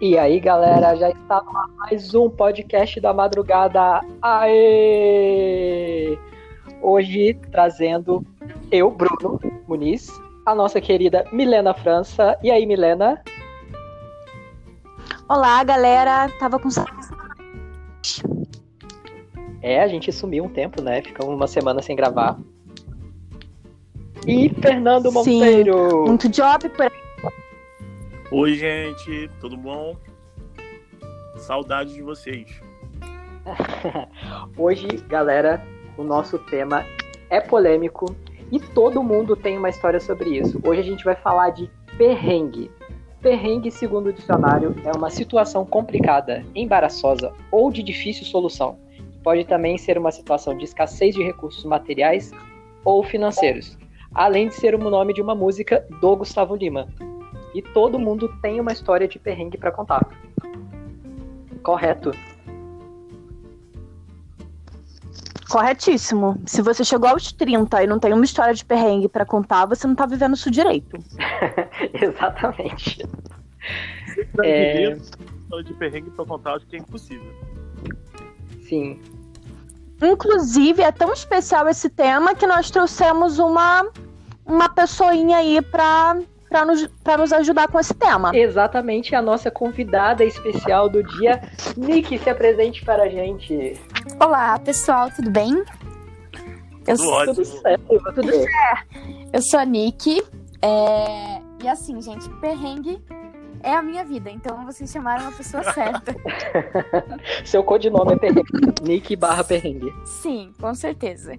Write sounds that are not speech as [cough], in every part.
E aí, galera, já está mais um podcast da madrugada. Aê! Hoje trazendo eu, Bruno Muniz, a nossa querida Milena França. E aí, Milena? Olá, galera. Tava com É, a gente sumiu um tempo, né? Ficamos uma semana sem gravar. E Fernando Monteiro. Sim, muito job por aí. Oi, gente, tudo bom? Saudade de vocês. [laughs] Hoje, galera, o nosso tema é polêmico e todo mundo tem uma história sobre isso. Hoje a gente vai falar de perrengue. Perrengue, segundo o dicionário, é uma situação complicada, embaraçosa ou de difícil solução. Pode também ser uma situação de escassez de recursos materiais ou financeiros, além de ser o nome de uma música do Gustavo Lima. E todo mundo tem uma história de perrengue para contar. Correto. Corretíssimo. Se você chegou aos 30 e não tem uma história de perrengue para contar, você não tá vivendo isso direito. [laughs] Exatamente. Se é... história de perrengue para contar, acho que é impossível. Sim. Inclusive, é tão especial esse tema que nós trouxemos uma, uma pessoinha aí para para nos, nos ajudar com esse tema. Exatamente, a nossa convidada especial do dia, Nick, se apresente para a gente. Olá, pessoal, tudo bem? Eu tudo ótimo. Tudo certo, tudo certo. Eu sou a Nick, é... e assim, gente, perrengue é a minha vida, então vocês chamaram a pessoa [laughs] certa. Seu codinome é perrengue. Nick barra perrengue. Sim, com certeza.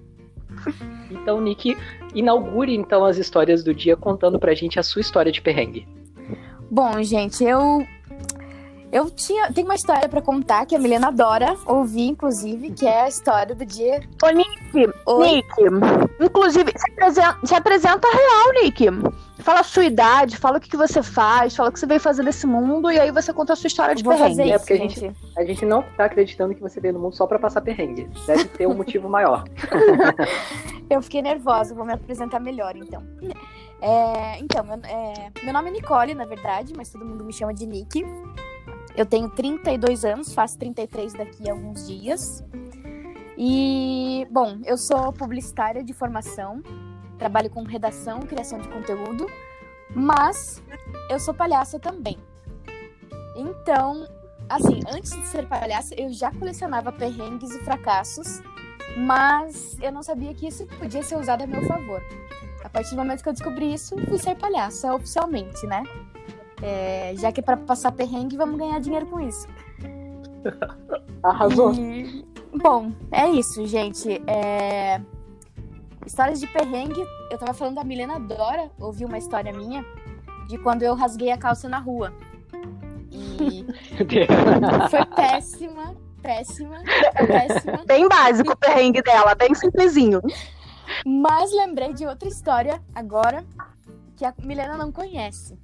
Então, Nick, inaugure então as histórias do dia contando pra gente a sua história de perrengue. Bom, gente, eu eu tinha, tem uma história para contar que a Milena adora ouvir, inclusive, que é a história do dia. Ô, Nick, Oi? Nick, inclusive, se apresenta, se apresenta real, Nick. Fala a sua idade, fala o que, que você faz, fala o que você veio fazer nesse mundo e aí você conta a sua história de Vou perrengue. Fazer isso, é porque gente. a gente, a gente não tá acreditando que você veio no mundo só para passar perrengue. Deve ter um motivo maior. [laughs] eu fiquei nervosa, vou me apresentar melhor então. É, então, meu, é, meu nome é Nicole, na verdade, mas todo mundo me chama de Nick. Eu tenho 32 anos, faço 33 daqui a alguns dias. E, bom, eu sou publicitária de formação, trabalho com redação, criação de conteúdo, mas eu sou palhaça também. Então, assim, antes de ser palhaça, eu já colecionava perrengues e fracassos, mas eu não sabia que isso podia ser usado a meu favor. A partir do momento que eu descobri isso, fui ser palhaça oficialmente, né? É, já que é para passar perrengue, vamos ganhar dinheiro com isso. [laughs] Arrasou. E, bom, é isso, gente. É... Histórias de perrengue. Eu tava falando da Milena Dora, ouviu uma história minha de quando eu rasguei a calça na rua. E [laughs] foi péssima, péssima, péssima. Bem básico o perrengue dela, bem simplesinho. Mas lembrei de outra história agora que a Milena não conhece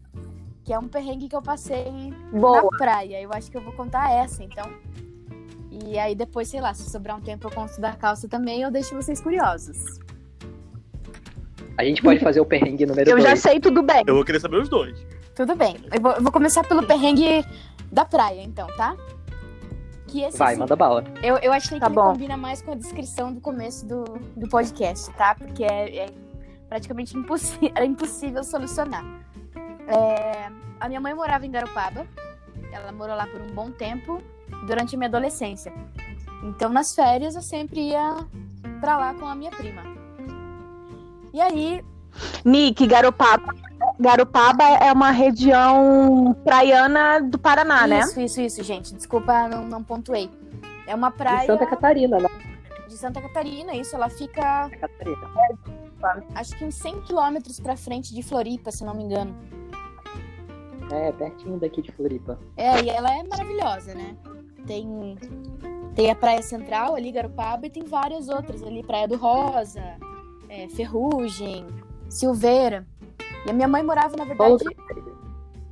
que é um perrengue que eu passei Boa. na praia. Eu acho que eu vou contar essa, então. E aí depois, sei lá, se sobrar um tempo eu conto da calça também, eu deixo vocês curiosos. A gente pode fazer o perrengue número 2. Eu dois. já sei tudo bem. Eu vou querer saber os dois. Tudo bem. Eu vou, eu vou começar pelo perrengue da praia, então, tá? Que esse, Vai, assim, manda bala. Eu, eu achei tá que bom. combina mais com a descrição do começo do, do podcast, tá? Porque é, é praticamente impossível, [laughs] é impossível solucionar. É, a minha mãe morava em Garopaba. Ela morou lá por um bom tempo durante a minha adolescência. Então, nas férias, eu sempre ia pra lá com a minha prima. E aí. Nick, Garopaba. Garopaba é uma região praiana do Paraná, isso, né? Isso, isso, isso, gente. Desculpa, não, não pontuei. É uma praia. De Santa Catarina, né? De Santa Catarina, isso. Ela fica. Santa Catarina. Acho que uns 100 quilômetros pra frente de Floripa, se não me engano. É, pertinho daqui de Floripa. É, e ela é maravilhosa, né? Tem, tem a Praia Central ali, Garopaba, e tem várias outras ali, Praia do Rosa, é, Ferrugem, Silveira. E a minha mãe morava, na verdade.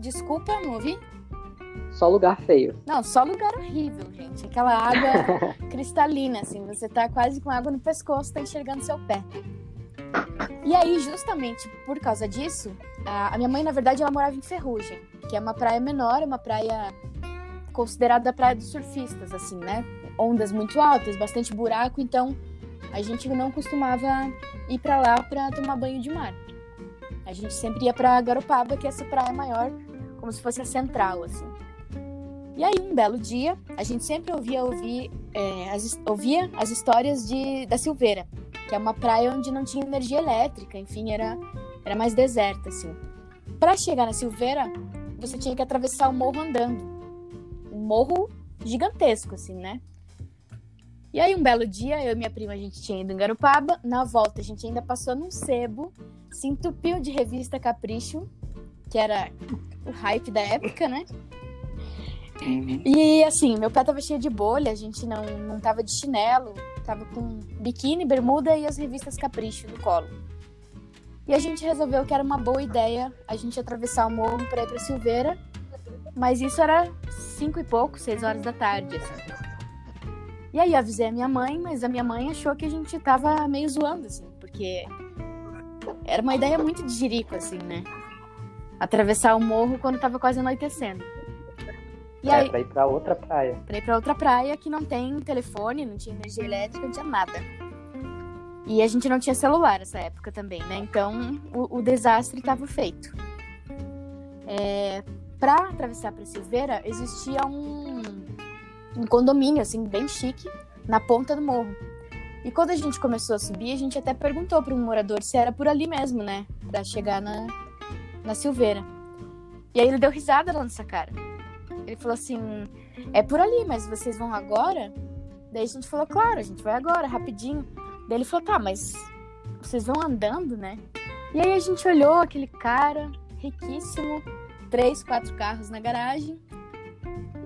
Desculpa, não ouvi? Só lugar feio. Não, só lugar horrível, gente. Aquela água [laughs] cristalina, assim. Você tá quase com água no pescoço, tá enxergando seu pé. E aí, justamente por causa disso, A, minha mãe, na verdade, ela morava em Ferrugem, que é uma praia menor, uma praia considerada a praia dos surfistas, assim, né? Ondas muito altas, bastante buraco, então a gente não costumava ir para lá para tomar banho de mar. A gente sempre ia para Garopaba, que é essa praia maior, como se fosse a central, assim. E aí, um belo dia, a gente sempre ouvia, ouvir, é, as, ouvia as histórias de, da Silveira, que é uma praia onde não tinha energia elétrica, enfim, era, era mais deserta, assim. Para chegar na Silveira, você tinha que atravessar o morro andando. Morro gigantesco, assim, né? E aí, um belo dia, eu e minha prima, a gente tinha ido em Garopaba. Na volta, a gente ainda passou num sebo, se entupiu de revista Capricho, que era o hype da época, né? Uhum. E assim, meu pé tava cheio de bolha, a gente não, não tava de chinelo, tava com biquíni, bermuda e as revistas Capricho no colo. E a gente resolveu que era uma boa ideia a gente atravessar o morro pra ir pra Silveira, mas isso era cinco e pouco, seis horas da tarde. assim. E aí eu avisei a minha mãe, mas a minha mãe achou que a gente tava meio zoando, assim, porque era uma ideia muito de jirico, assim, né? Atravessar o morro quando tava quase anoitecendo. E É, aí, pra ir pra outra praia. pra ir pra outra praia que não tem telefone, não tinha energia elétrica, não tinha nada. E a gente não tinha celular nessa época também, né? Então o, o desastre estava feito. É, pra atravessar pra Silveira, existia um, um condomínio, assim, bem chique, na ponta do morro. E quando a gente começou a subir, a gente até perguntou para um morador se era por ali mesmo, né? Pra chegar na, na Silveira. E aí ele deu risada na nossa cara. Ele falou assim: é por ali, mas vocês vão agora? Daí a gente falou: claro, a gente vai agora, rapidinho. Daí ele falou: tá, mas vocês vão andando, né? E aí a gente olhou aquele cara riquíssimo, três, quatro carros na garagem.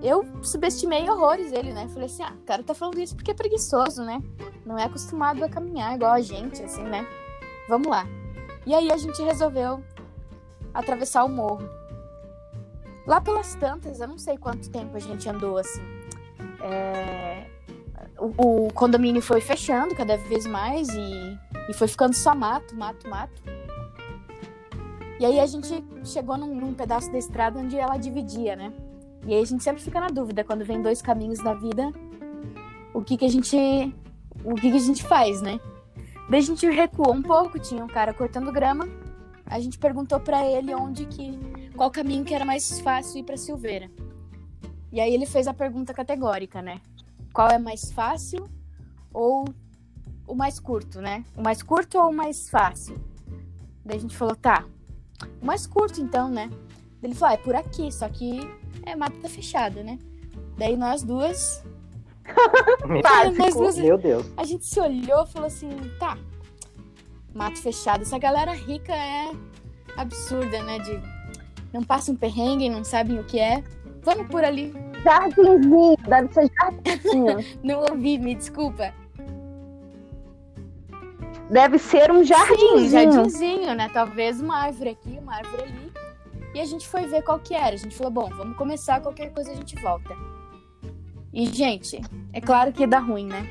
Eu subestimei horrores ele, né? Falei assim: ah, o cara tá falando isso porque é preguiçoso, né? Não é acostumado a caminhar igual a gente, assim, né? Vamos lá. E aí a gente resolveu atravessar o morro. Lá pelas tantas, eu não sei quanto tempo a gente andou assim. É, O, o condomínio foi fechando cada vez mais e, e foi ficando só mato, mato, mato. E aí a gente chegou num, num pedaço da estrada onde ela dividia, né? E aí a gente sempre fica na dúvida quando vem dois caminhos na vida, o que que a gente, o que que a gente faz, né? Daí a gente recuou um pouco, tinha um cara cortando grama. A gente perguntou pra ele onde que qual caminho que era mais fácil ir para Silveira. E aí ele fez a pergunta categórica, né? Qual é mais fácil ou o mais curto, né? O mais curto ou o mais fácil? Daí a gente falou, tá, o mais curto então, né? Ele falou, ah, é por aqui, só que é mata fechada, né? Daí nós duas, Básico. mas você- Meu Deus. a gente se olhou e falou assim, tá, mato fechado. Essa galera rica é absurda, né? De não passam perrengue, não sabem o que é. Vamos por ali. Jardinzinho, deve ser jardinzinho. [laughs] Não ouvi, me desculpa. Deve ser um Sim, jardinzinho. jardinzinho, né? Talvez uma árvore aqui, uma árvore ali. E a gente foi ver qual que era. A gente falou, bom, vamos começar, qualquer coisa a gente volta. E, gente, é claro que dá ruim, né?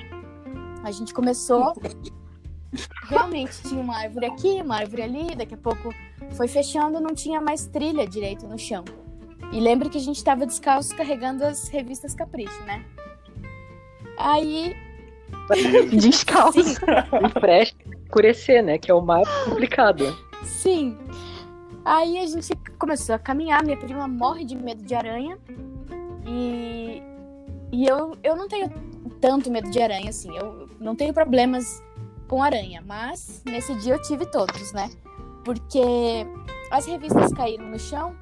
A gente começou. Realmente tinha uma árvore aqui, uma árvore ali, daqui a pouco foi fechando, não tinha mais trilha direito no chão. E lembra que a gente tava descalço carregando as revistas Capricho, né? Aí, [laughs] Descalço. sim, escurecer, né? Que é o mais complicado. Sim. Aí a gente começou a caminhar, minha prima morre de medo de aranha. E, e eu, eu não tenho tanto medo de aranha, assim. Eu não tenho problemas com aranha. Mas nesse dia eu tive todos, né? Porque as revistas caíram no chão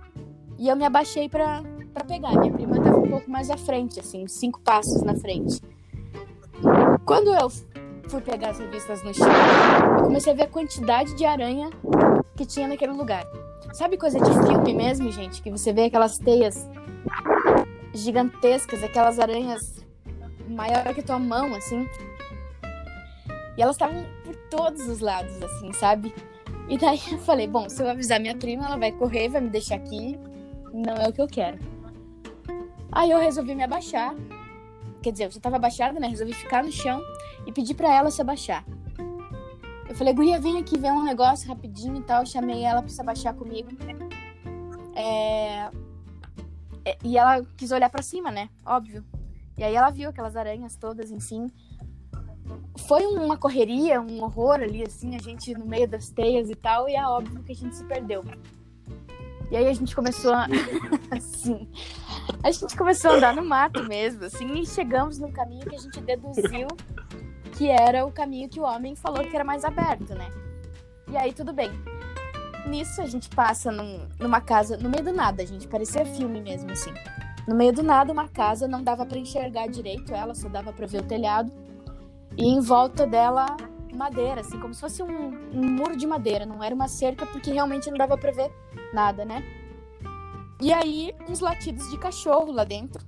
e eu me abaixei pra pegar. Minha prima tava um pouco mais à frente, assim, cinco passos na frente. Quando eu fui pegar as revistas no chão, eu comecei a ver a quantidade de aranha que tinha naquele lugar. Sabe coisa de filme mesmo, gente? Que você vê aquelas teias gigantescas, aquelas aranhas maior que tua mão, assim. E elas estavam por todos os lados, assim, sabe? E daí eu falei, bom, se eu avisar minha prima, ela vai correr, vai me deixar aqui. Não é o que eu quero. Aí eu resolvi me abaixar. Quer dizer, eu já tava abaixada, né? Resolvi ficar no chão e pedir pra ela se abaixar. Eu falei, guria, vem aqui ver um negócio rapidinho e tal. Chamei ela pra se abaixar comigo. É, é, E ela quis olhar pra cima, né? Óbvio. E aí ela viu aquelas aranhas todas, enfim. Foi uma correria, um horror ali, assim, a gente no meio das teias e tal, e é óbvio que a gente se perdeu. E aí a gente começou a. [laughs] assim. A gente começou a andar no mato mesmo, assim, e chegamos num caminho que a gente deduziu que era o caminho que o homem falou que era mais aberto, né? E aí tudo bem. Nisso a gente passa num- numa casa, no meio do nada, gente, parecia filme mesmo, assim. No meio do nada, uma casa, não dava pra enxergar direito ela, só dava pra ver o telhado. E em volta dela, madeira, assim, como se fosse um, um muro de madeira, não era uma cerca, porque realmente não dava pra ver nada, né? E aí, uns latidos de cachorro lá dentro,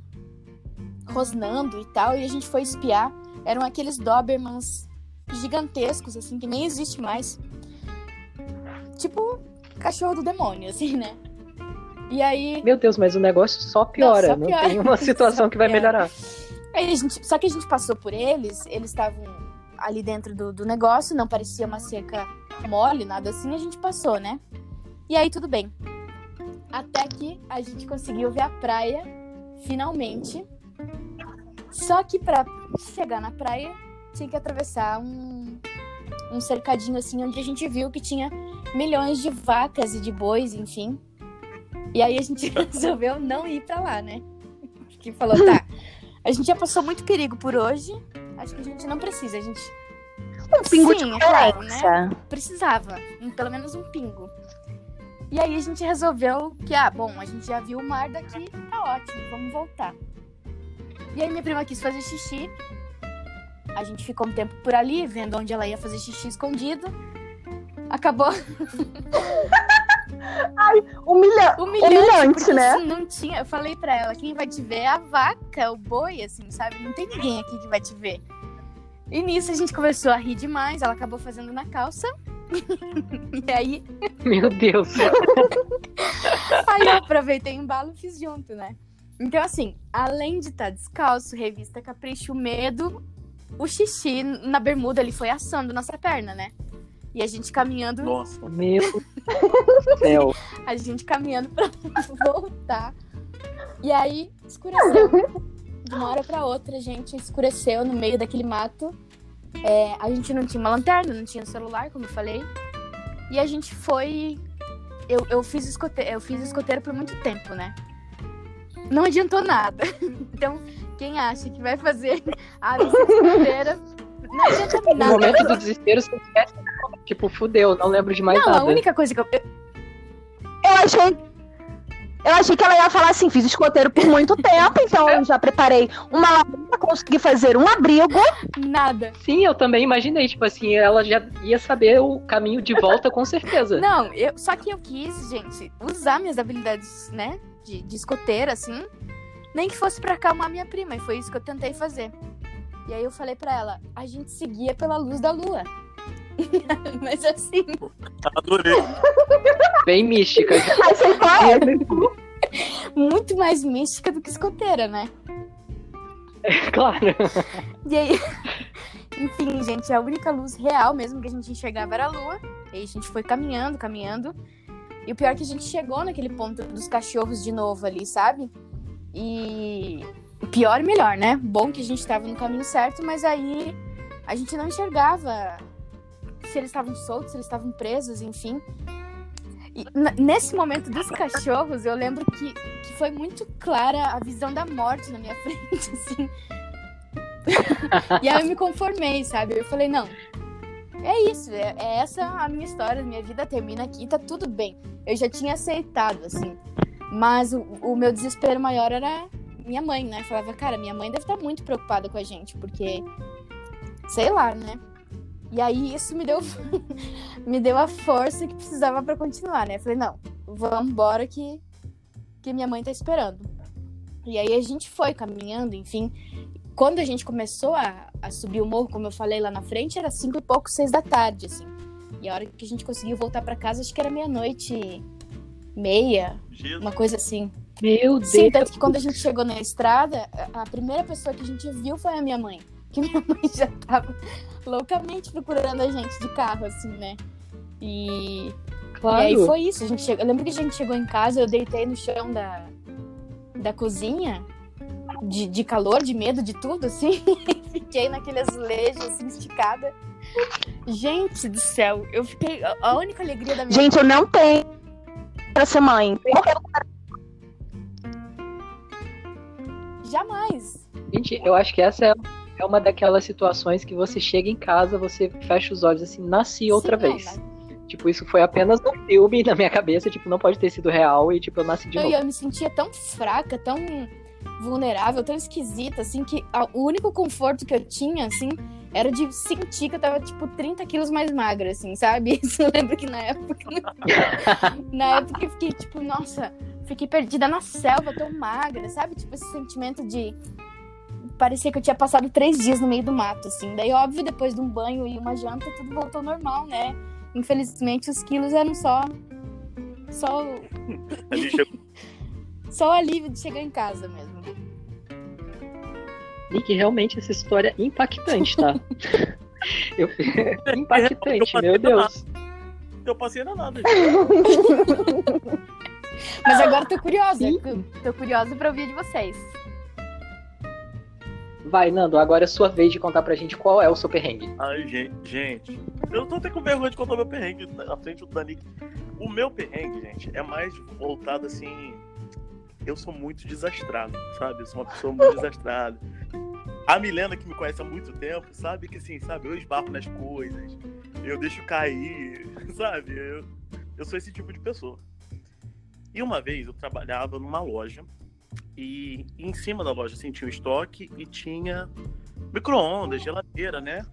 rosnando e tal, e a gente foi espiar. Eram aqueles Dobermans gigantescos, assim, que nem existe mais. Tipo, cachorro do demônio, assim, né? E aí, Meu Deus, mas o negócio só piora. só Não, piora. tem uma [laughs] situação que vai Só melhorar. Aí gente, só que a gente passou por eles, eles estavam ali dentro do, do negócio, não parecia uma cerca mole, nada assim, a gente passou, né? E aí tudo bem. Até que a gente conseguiu ver a praia, finalmente. Só que pra chegar na praia, tinha que atravessar um, um cercadinho assim, onde a gente viu que tinha milhões de vacas e de bois, enfim. E aí a gente [laughs] resolveu não ir pra lá, né? Que falou, tá, a gente já passou muito perigo por hoje. Acho que a gente não precisa. A gente Um pingo de Sim, é claro, violência. precisava. um- pelo menos um pingo. E aí a gente resolveu que, ah, bom, a gente já viu o mar daqui, tá ótimo, vamos voltar. E aí minha prima quis fazer xixi. A gente ficou um tempo por ali, vendo onde ela ia fazer xixi escondido. Acabou [laughs] Humilha... humilhante, Humilhante, né? assim, não tinha. Eu falei pra ela, quem vai te ver é a vaca, o boi, assim, sabe? Não tem ninguém aqui que vai te ver. E nisso a gente começou a rir demais, ela acabou fazendo na calça. [laughs] e aí, Meu Deus. [laughs] aí eu aproveitei o embalo e fiz junto, né? Então, assim, além de estar descalço, revista Capricho, medo, o xixi na bermuda ele foi assando nossa perna, né? E a gente caminhando Nossa. Meu céu. a gente caminhando pra [laughs] voltar. E aí, escureceu. De uma hora pra outra, a gente escureceu no meio daquele mato. É, a gente não tinha uma lanterna, não tinha celular, como eu falei. E a gente foi. Eu, eu, fiz escoteiro, eu fiz escoteiro por muito tempo, né? Não adiantou nada. [laughs] Então, quem acha que vai fazer [laughs] a vida escoteira, não adianta No nada. momento do desespero, você esquece. Tipo, fudeu, não lembro de mais Não, a nada. única coisa que eu, eu- achei. Eu achei que ela ia falar assim, fiz escoteiro por muito tempo, então eu já preparei uma lareira, consegui fazer um abrigo. Nada. Sim, eu também imaginei, tipo assim, ela já ia saber o caminho de volta com certeza. Não, eu, só que eu quis, gente, usar minhas habilidades, né? De, de escoteira, assim. Nem que fosse pra acalmar minha prima. E foi isso que eu tentei fazer. E aí eu falei pra ela, a gente seguia pela luz da lua. [laughs] Mas assim, Adorei. Bem mística. Achei muito mais mística do que escoteira, né? [laughs] claro. E aí, [laughs] enfim, gente, a única luz real mesmo que a gente enxergava era a lua. E aí a gente foi caminhando, caminhando. E o pior é que a gente chegou naquele ponto dos cachorros de novo ali, sabe? E pior e melhor, né? Bom que a gente tava no caminho certo, mas aí a gente não enxergava se eles estavam soltos, se eles estavam presos, enfim. E nesse momento dos cachorros, eu lembro que, que foi muito clara a visão da morte na minha [laughs] frente, assim. [laughs] e aí eu me conformei, sabe? Eu falei, não, é isso, é, é essa a minha história, minha vida termina aqui, tá tudo bem. Eu já tinha aceitado, assim. Mas o, o meu desespero maior era minha mãe, né? Falava, cara, minha mãe deve estar muito preocupada com a gente, porque. Sei lá, né? E aí isso me deu, [laughs] me deu a força que precisava pra continuar, né? Falei, não, vamos embora que, que minha mãe tá esperando. E aí a gente foi caminhando, enfim. Quando a gente começou a, a subir o morro, como eu falei lá na frente, era cinco e pouco, seis da tarde, assim. E a hora que a gente conseguiu voltar pra casa, acho que era meia-noite, meia, Jesus. uma coisa assim. Meu Deus. Sim, tanto que quando a gente chegou na estrada, a a primeira pessoa que a gente viu foi a minha mãe. que minha [laughs] mãe já tava loucamente procurando a gente de carro, assim, né? E, Claro. e aí foi isso. A gente chegou... Eu lembro que a gente chegou em casa, eu deitei no chão da, da cozinha, de, de calor, de medo, de tudo, assim. [laughs] fiquei naquele azulejo, assim, esticada. Gente do céu, eu fiquei. a- única alegria da minha Gente, eu não tenho pra ser mãe. Jamais. Gente, eu acho que essa é, é uma daquelas situações que você chega em casa, você fecha os olhos assim, nasci outra Sim, não, vez. né? Tipo, isso foi apenas um filme na minha cabeça, tipo, não pode ter sido real e, tipo, eu nasci de Eu, novo. eu me sentia tão fraca, tão vulnerável, tão esquisita, assim, que a- o único conforto que eu tinha, assim, era de sentir que eu tava, tipo, 30 quilos mais magra, assim, sabe? [laughs] Isso eu lembro que na época. na época eu fiquei, tipo, nossa, fiquei perdida na selva, tão magra, sabe? Tipo, esse sentimento de. Parecia que eu tinha passado três dias no meio do mato, assim. Daí, óbvio, depois de um banho e uma janta, tudo voltou normal, né? Infelizmente, os quilos eram só. Só Ali chegou só o alívio de chegar em casa mesmo. Nick, realmente essa história é impactante, tá? Eu... [laughs] impactante, Eu meu Deus. eu passei na nada. [laughs] Mas agora tô curiosa. Sim. Tô curiosa pra ouvir de vocês. Vai, Nando, agora é sua vez de contar pra gente qual é o seu perrengue. Ai, gente, gente. Eu tô até com vergonha de contar meu perrengue na frente do Danik. O meu perrengue, gente, é mais voltado assim. Eu sou muito desastrado, sabe? Eu sou uma pessoa muito [laughs] desastrada. A Milena, que me conhece há muito tempo, sabe que assim, sabe? Eu esbarro nas coisas, eu deixo cair, [laughs] sabe? Eu, eu sou esse tipo de pessoa. E uma vez eu trabalhava numa loja e em cima da loja assim, tinha um estoque e tinha micro-ondas, geladeira, né?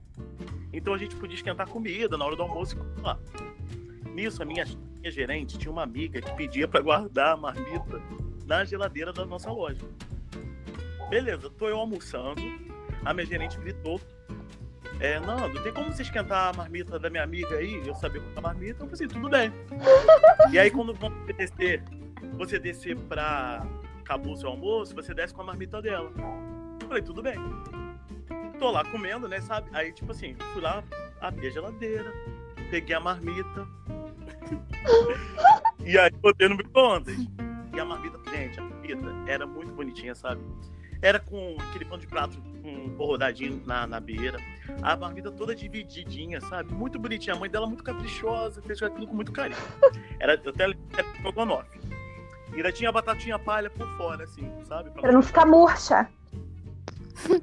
Então a gente podia esquentar comida na hora do almoço e comer lá. Nisso, a minha, minha gerente tinha uma amiga que pedia para guardar a marmita na geladeira da nossa loja. Beleza, tô eu almoçando, a minha gerente gritou: é, Nando, tem como você esquentar a marmita da minha amiga aí? Eu sabia qual a marmita, eu falei assim, tudo bem. e aí, quando você descer, você descer pra. Acabou o seu almoço, você desce com a marmita dela. Eu falei, tudo bem. Tô lá comendo, né, sabe? Aí, tipo assim, fui lá, abri a geladeira, peguei a marmita. [laughs] e aí, botei no micro-ondas. E a marmita, gente, a marmita era muito bonitinha, sabe? Era com aquele pano de prato com borrodadinho na, na beira. A marmita toda divididinha, sabe? Muito bonitinha. A mãe dela muito caprichosa, fez aquilo com muito carinho. Era até estrogonofe. E ainda tinha a batatinha palha por fora, assim, sabe? Pra não ficar murcha.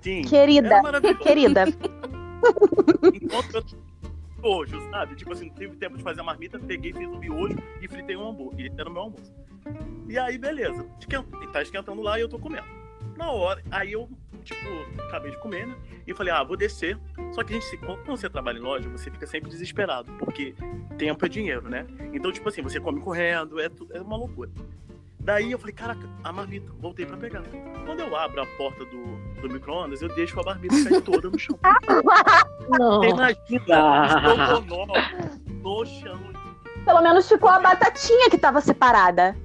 Sim, Querida, querida. [laughs] Enquanto eu miojo, sabe? Tipo assim, não teve tempo de fazer a marmita, peguei, fiz um miojo e fritei um hambúrguer. Era o meu almoço. E aí, beleza. Esquenta, tá esquentando lá e eu tô comendo. Na hora, aí eu, tipo, acabei de comer, né? E falei, ah, vou descer. Só que a gente, quando você trabalha em loja, você fica sempre desesperado, porque tempo é dinheiro, né? Então, tipo assim, você come correndo, é, é uma loucura. Daí eu falei, caraca, a marmita, voltei pra pegar. Quando eu abro a porta do, do micro-ondas, eu deixo a marmita cair toda no chão. [laughs] Não. Você imagina, Ah. no chão. Pelo menos ficou a batatinha que tava separada.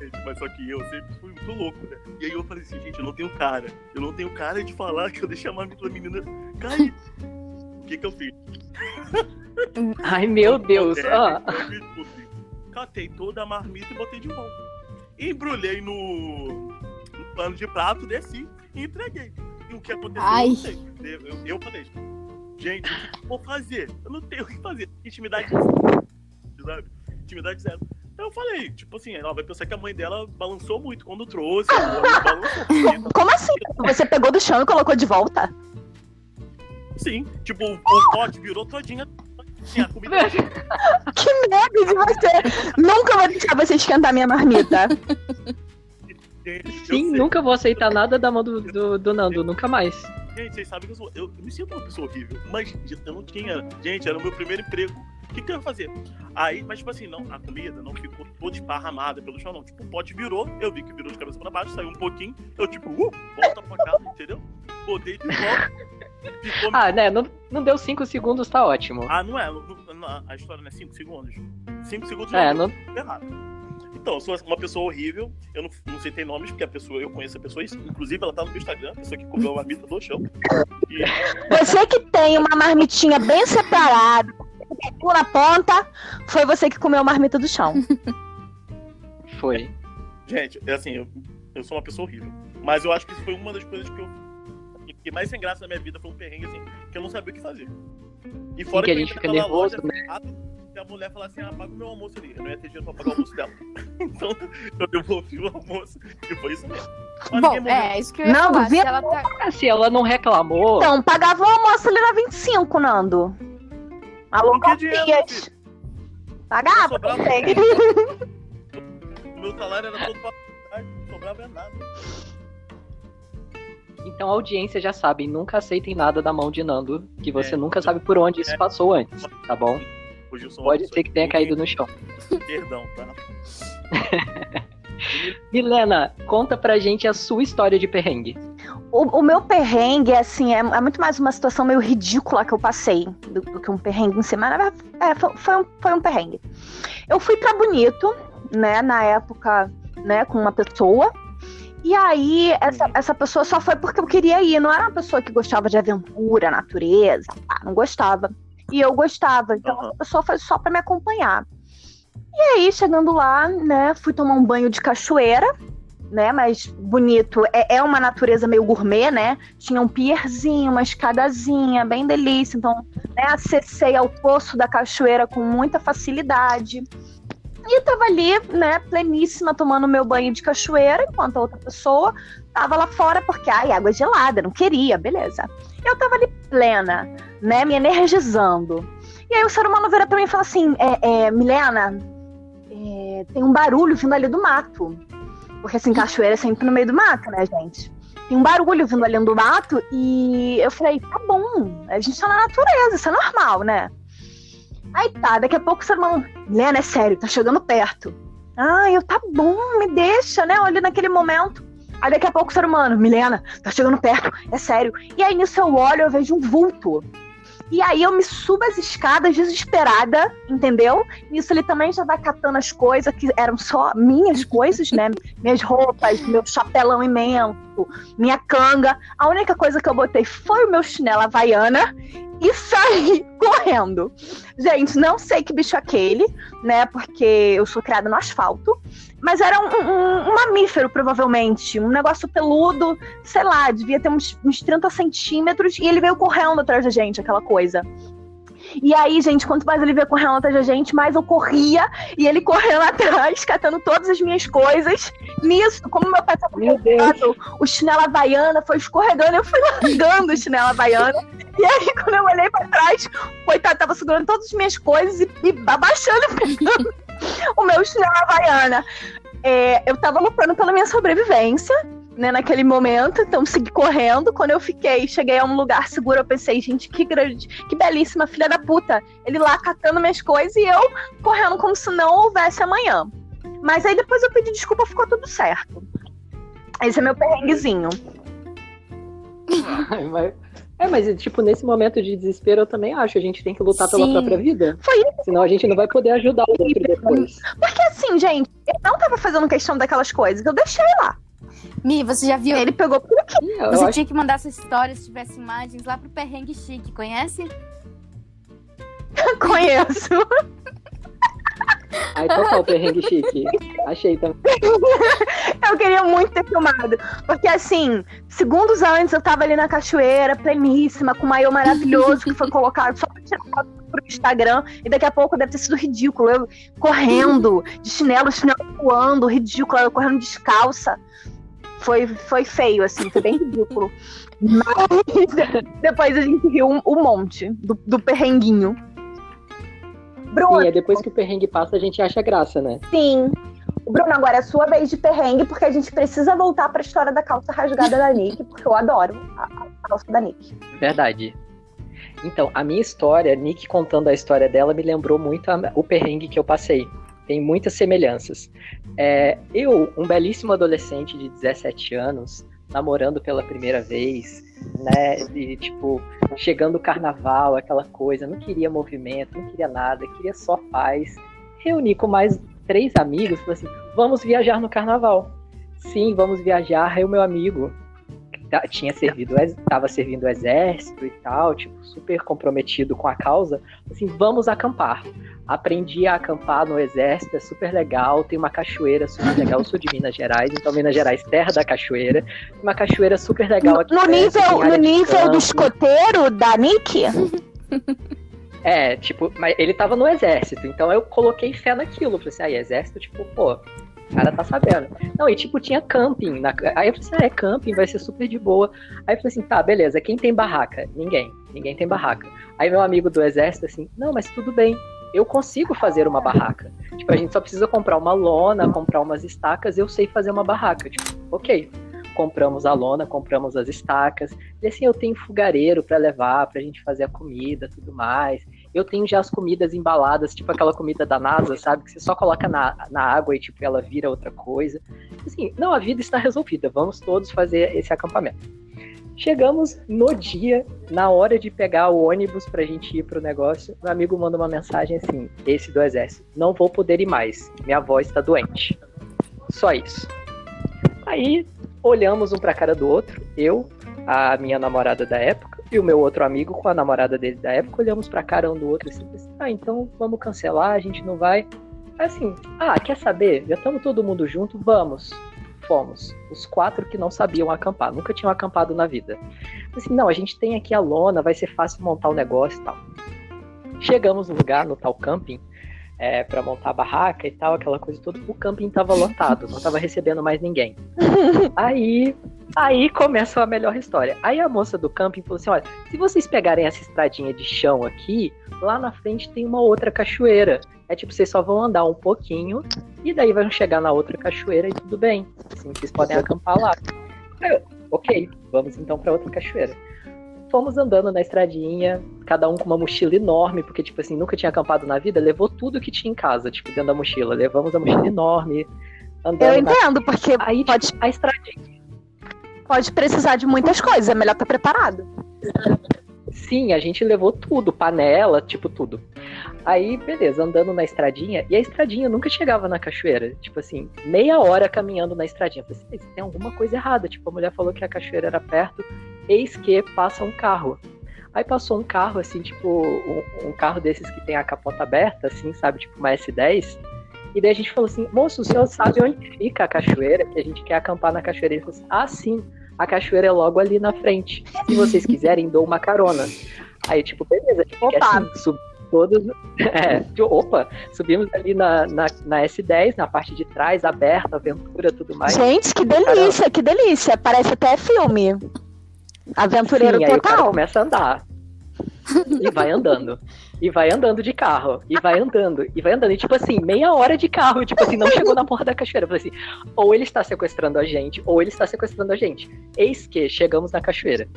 Gente, mas só que eu sempre fui muito louco, né? E aí eu falei assim, gente, eu não tenho cara. Eu não tenho cara de falar que eu deixei a marmita da menina cair. O que que eu fiz? [laughs] Ai, meu Deus. Ah. Catei toda a marmita e botei de volta. Embrulhei no pano de prato, desci e entreguei. E o que aconteceu, Ai. eu não sei. Eu, eu, falei, gente, o que eu vou fazer? Eu não tenho o que fazer. Intimidade zero. Sabe? Intimidade zero. Então eu falei, tipo assim, ela vai pensar que a mãe dela balançou muito quando trouxe. balançou. [laughs] Como assim? Você pegou do chão e colocou de volta? Sim, tipo, o, o pote virou todinha. Assim, a comida [laughs] Que medo de você! Nunca vou deixar você esquentar minha marmita. [laughs] Gente, Sim, nunca vou aceitar nada da mão do, do, do Nando, nunca mais. Gente, vocês sabem que eu sou. Eu, eu me sinto uma pessoa horrível. Mas eu não tinha. Gente, era o meu primeiro emprego. O que, que eu ia fazer? Aí, mas tipo assim, não, a comida não ficou toda esparramada pelo chão, não. Tipo, o pote virou, eu vi que virou de cabeça pra baixo, saiu um pouquinho, eu tipo, uh, volta pra casa, entendeu? Botei de volta. Ficou. Ah, né? Não, não deu 5 segundos, tá ótimo. Ah, não é. não- não- a história não é 5 segundos. 5 segundos É, não. errado. Então eu sou uma pessoa horrível. Eu não, não citei nomes, porque a pessoa, eu conheço a pessoa. Inclusive, ela tá no meu Instagram, a pessoa que comeu a marmita do chão. E Você que tem uma marmitinha bem separada, na ponta, foi você que comeu a marmita do chão. [laughs] Foi. Gente, é assim, eu, eu sou uma pessoa horrível. Mas eu acho que isso foi uma das coisas que eu. que mais sem graça na minha vida foi um perrengue, assim, que eu não sabia o que fazer. E fora que a eu gente fica naquela nervoso, loja, né? Ah, E a mulher falar assim, ah, paga o meu almoço ali. Eu não ia ter dinheiro pra pagar o almoço dela. [laughs] então, eu devolvi o almoço. E foi isso mesmo. Mas Bom, é, isso que eu ia Não, falar. Se ela tá... Se ela não reclamou, Então, pagava o almoço ali na 25, Nando. Alô, Golfinhas. Pagava, Sobrava- sei. [laughs] O meu salário era todo pra não sobrava nada. então a audiência já sabe, nunca aceitem nada da mão de Nando, que você É, nunca sabe por onde isso é. passou antes, tá bom? Sou uma Pode ser que tenha caído no chão. Perdão, tá? [laughs] Milena, conta pra gente a sua história de perrengue. O, o meu perrengue, assim, é, é muito mais uma situação meio ridícula que eu passei do, do que um perrengue em si, mas na verdade, é, foi, foi um, foi um perrengue. Eu fui pra Bonito, né, na época, né, com uma pessoa, e aí essa, essa pessoa só foi porque eu queria ir, não era uma pessoa que gostava de aventura, natureza, não gostava. E eu gostava, então Aham. a pessoa foi só pra me acompanhar. E aí, chegando lá, né, fui tomar um banho de cachoeira, né? Mas bonito. É, é uma natureza meio gourmet, né? Tinha um pierzinho, uma escadazinha, bem delícia. Então, né, acessei ao poço da cachoeira com muita facilidade. E tava ali, né, pleníssima, tomando meu banho de cachoeira, enquanto a outra pessoa tava lá fora, porque, ai, água gelada, não queria, beleza. Eu tava ali plena, né, me energizando. E aí o ser humano vira pra mim e fala assim, é, é, Milena, é, tem um barulho vindo ali do mato. Porque assim, cachoeira é sempre no meio do mato, né, gente? Tem um barulho vindo ali do mato e eu falei, tá bom, a gente tá na natureza, isso é normal, né? Aí tá, daqui a pouco o ser humano, Milena, é sério, tá chegando perto. Ah, eu, tá bom, me deixa, né? Olha naquele momento. Aí daqui a pouco o ser humano, Milena, tá chegando perto, é sério. E aí nisso eu olho, eu vejo um vulto. E aí eu me subo as escadas desesperada, entendeu? Nisso ele também já vai catando as coisas que eram só minhas coisas, né? [laughs] Minhas roupas, meu chapelão imenso, minha canga. A única coisa que eu botei foi o meu chinelo havaiana e saí [laughs] correndo. Gente, não sei que bicho é aquele, né? Porque eu sou criada no asfalto. Mas era um, um- um mamífero, provavelmente. Um negócio peludo, sei lá, devia ter uns, uns 30 centímetros. E ele veio correndo atrás da gente, aquela coisa. E aí, gente, quanto mais ele veio correndo atrás da gente, mais eu corria. E ele correndo [laughs] atrás, catando todas as minhas coisas. Nisso, como meu pé tava molhado, o chinelo havaiana foi escorregando. Eu fui [laughs] largando o chinelo havaiana. E aí, quando eu olhei pra trás, o coitado tava segurando todas as minhas coisas e, e abaixando e [laughs] pegando o meu chinelo havaiana. É, eu tava lutando pela minha sobrevivência, né, naquele momento, então segui correndo. Quando eu fiquei, cheguei a um lugar seguro, eu pensei, gente, que grande, que belíssima filha da puta. Ele lá catando minhas coisas e eu correndo como se não houvesse amanhã. Mas aí depois eu pedi desculpa, ficou tudo certo. Esse é meu perrenguezinho. [laughs] Mas- É, mas tipo, nesse momento de desespero eu também acho, a gente tem que lutar pela Sim. própria vida. Foi isso. Senão a gente não vai poder ajudar o outro depois. Porque assim, gente, eu não tava fazendo questão daquelas coisas, eu deixei lá. Mi, você já viu? Ele pegou por aqui. Ih, eu Você acho tinha que mandar essa história se tivesse imagens lá pro Perrengue Chique, conhece? [laughs] Conheço. Aí total perrengue chique. Achei também. [laughs] Eu queria muito ter filmado. Porque, assim, segundos antes eu tava ali na cachoeira, pleníssima, com um maiô maravilhoso que foi colocado só pra tirar foto pro Instagram. E daqui a pouco deve ter sido ridículo. Eu correndo, de chinelo, chinelo voando, ridículo, eu correndo descalça. Foi, foi feio, assim, foi bem ridículo. Mas [laughs] depois a gente riu um, um monte do, do perrenguinho. Bruno, Sim, é depois que o perrengue passa, a gente acha graça, né? Sim. Bruno, agora é sua vez de perrengue, porque a gente precisa voltar pra história da calça rasgada da Nick, porque eu adoro a, a calça da Nick. Verdade. Então, a minha história, Nick contando a história dela, me lembrou muito a- o perrengue que eu passei. Tem muitas semelhanças. É, eu, um belíssimo adolescente de 17 anos, namorando pela primeira vez, né? E, tipo, chegando o carnaval, aquela coisa, não queria movimento, não queria nada, queria só paz. Reuni com mais três amigos, falou assim: vamos viajar no carnaval. Sim, vamos viajar. Aí o meu amigo tinha servido, estava servindo o exército e tal, tipo, super comprometido com a causa, assim, vamos acampar. Aprendi a acampar no exército, é super legal, tem uma cachoeira super legal, eu sou de Minas Gerais, então Minas Gerais, terra da cachoeira, uma cachoeira super legal aqui. No perto, nível, no nível do escoteiro da Nick? É, tipo, mas ele tava no exército, então eu coloquei fé naquilo. Falei assim, aí, exército, tipo, pô, o cara tá sabendo. Não, e tipo, tinha camping. Na... Aí eu falei assim, ah, é camping, vai ser super de boa. Aí eu falei assim, tá, beleza, quem tem barraca? Ninguém, ninguém tem barraca. Aí meu amigo do exército, assim, não, mas tudo bem, eu consigo fazer uma barraca. Tipo, a gente só precisa comprar uma lona, comprar umas estacas, eu sei fazer uma barraca. Tipo, ok. Compramos a lona, compramos as estacas. E assim, eu tenho fogareiro para levar, pra gente fazer a comida, tudo mais. Eu tenho já as comidas embaladas, tipo aquela comida da NASA, sabe? Que você só coloca na, na água e tipo ela vira outra coisa. Assim, não, a vida está resolvida. Vamos todos fazer esse acampamento. Chegamos no dia, na hora de pegar o ônibus pra gente ir pro negócio, meu amigo manda uma mensagem assim, esse do exército, não vou poder ir mais, minha avó está doente. Só isso. Aí olhamos um pra cara do outro, eu, a minha namorada da época, e o meu outro amigo com a namorada dele da época, olhamos pra cara um do outro assim, ah, então vamos cancelar, a gente não vai. Assim, ah, quer saber? Já estamos todo mundo junto, vamos. Fomos. Os quatro que não sabiam acampar, nunca tinham acampado na vida. Assim, não, a gente tem aqui a lona, vai ser fácil montar o negócio e tal. Chegamos no lugar, no tal camping, é, para montar a barraca e tal, aquela coisa toda. O camping tava lotado, não tava recebendo mais ninguém. [laughs] Aí, aí começa a melhor história. Aí a moça do camping falou assim: olha, se vocês pegarem essa estradinha de chão aqui, lá na frente tem uma outra cachoeira. É tipo, vocês só vão andar um pouquinho e daí vão chegar na outra cachoeira e tudo bem. Assim, vocês podem acampar lá. Eu, ok, vamos então para outra cachoeira. Fomos andando na estradinha, cada um com uma mochila enorme, porque, tipo assim, nunca tinha acampado na vida, levou tudo que tinha em casa, tipo, dentro da mochila. Levamos a mochila enorme, andando Eu na... entendo, porque Aí, pode, tipo, a estradinha. Pode precisar de muitas coisas, é melhor estar preparado. Sim, a gente levou tudo, panela, tipo, tudo. Aí, beleza, andando na estradinha, e a estradinha nunca chegava na cachoeira. Tipo assim, meia hora caminhando na estradinha. Eu falei assim, tem alguma coisa errada. Tipo, a mulher falou que a cachoeira era perto, eis que passa um carro. Aí passou um carro, assim, tipo, um, um carro desses que tem a capota aberta, assim, sabe, tipo uma S10. E daí a gente falou assim, moço, o senhor sabe onde fica a cachoeira? Que a gente quer acampar na cachoeira. Ele falou assim, ah, sim, a cachoeira é logo ali na frente. Se vocês quiserem, dou uma carona. Aí, tipo, beleza, Opa. assim, todos. [laughs] É, opa, subimos ali na, na, na S10, na parte de trás, aberta, aventura, tudo mais. Gente, que delícia, que delícia. Parece até filme. Aventureiro Sim, aí o cara total. começa a andar. E vai andando. E vai andando de carro. E vai andando. E vai andando. E tipo assim, meia hora de carro. Tipo assim, não chegou na porra da cachoeira. Eu falei assim, ou ele está sequestrando a gente, ou ele está sequestrando a gente. Eis que chegamos na cachoeira.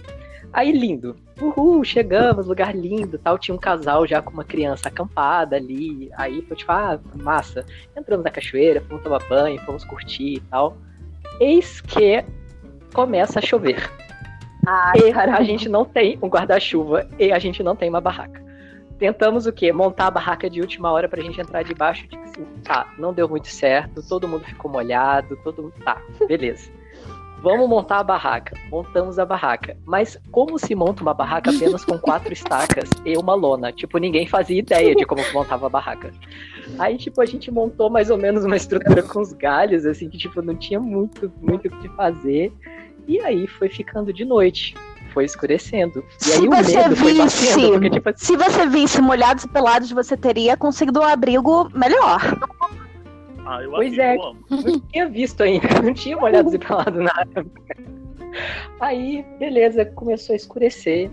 Aí lindo. Uhul, chegamos, lugar lindo, tal. Tinha um casal já com uma criança acampada ali. Aí foi tipo, ah, massa. Entramos na cachoeira, fomos tomar banho, fomos curtir e tal. Eis que começa a chover. Ai, E caramba. a gente não tem um guarda-chuva e a gente não tem uma barraca. Tentamos o quê? Montar a barraca de última hora pra gente entrar debaixo. Tipo assim, tá, não deu muito certo, todo mundo ficou molhado, todo mundo. Tá, beleza. Vamos montar a barraca. Montamos a barraca. Mas como se monta uma barraca apenas com quatro estacas e uma lona? Tipo, ninguém fazia ideia de como montava a barraca. Aí, tipo, a gente montou mais ou menos uma estrutura com os galhos, assim, que, tipo, não tinha muito, muito o que fazer. E aí foi ficando de noite. Foi escurecendo. E Se aí o você medo foi visse- batendo, porque, tipo, assim, Se você visse molhados e pelados, você teria conseguido um abrigo melhor. Ah, eu Pois é. eu não tinha visto ainda, [laughs] não tinha molhado e pelado na época. Aí, beleza, começou a escurecer.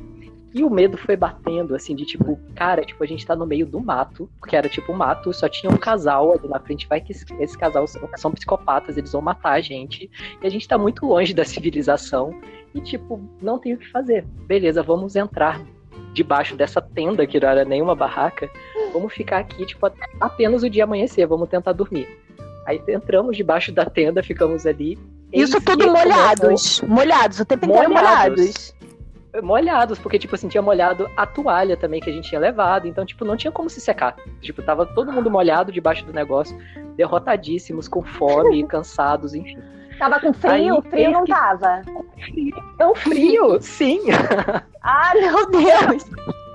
E o medo foi batendo, assim, de tipo, cara, tipo, a gente tá no meio do mato, porque era tipo um mato, só tinha um casal ali na frente, vai que esse, esse casal são, são psicopatas, eles vão matar a gente, e a gente tá muito longe da civilização, e tipo, não tem o que fazer. Beleza, vamos entrar debaixo dessa tenda, que não era nenhuma barraca, vamos ficar aqui, tipo, apenas o dia amanhecer, vamos tentar dormir. Aí entramos debaixo da tenda, ficamos ali. Isso tudo molhados. Molhados, o tempo inteiro Molhados. molhados. Molhados, porque, tipo assim, tinha molhado a toalha também que a gente tinha levado, então, tipo, não tinha como se secar. Tipo, tava todo mundo molhado debaixo do negócio, derrotadíssimos, com fome, [laughs] cansados, enfim. Tava com frio? Aí, frio não tava. É um frio, sim, Ah, meu Deus. [laughs]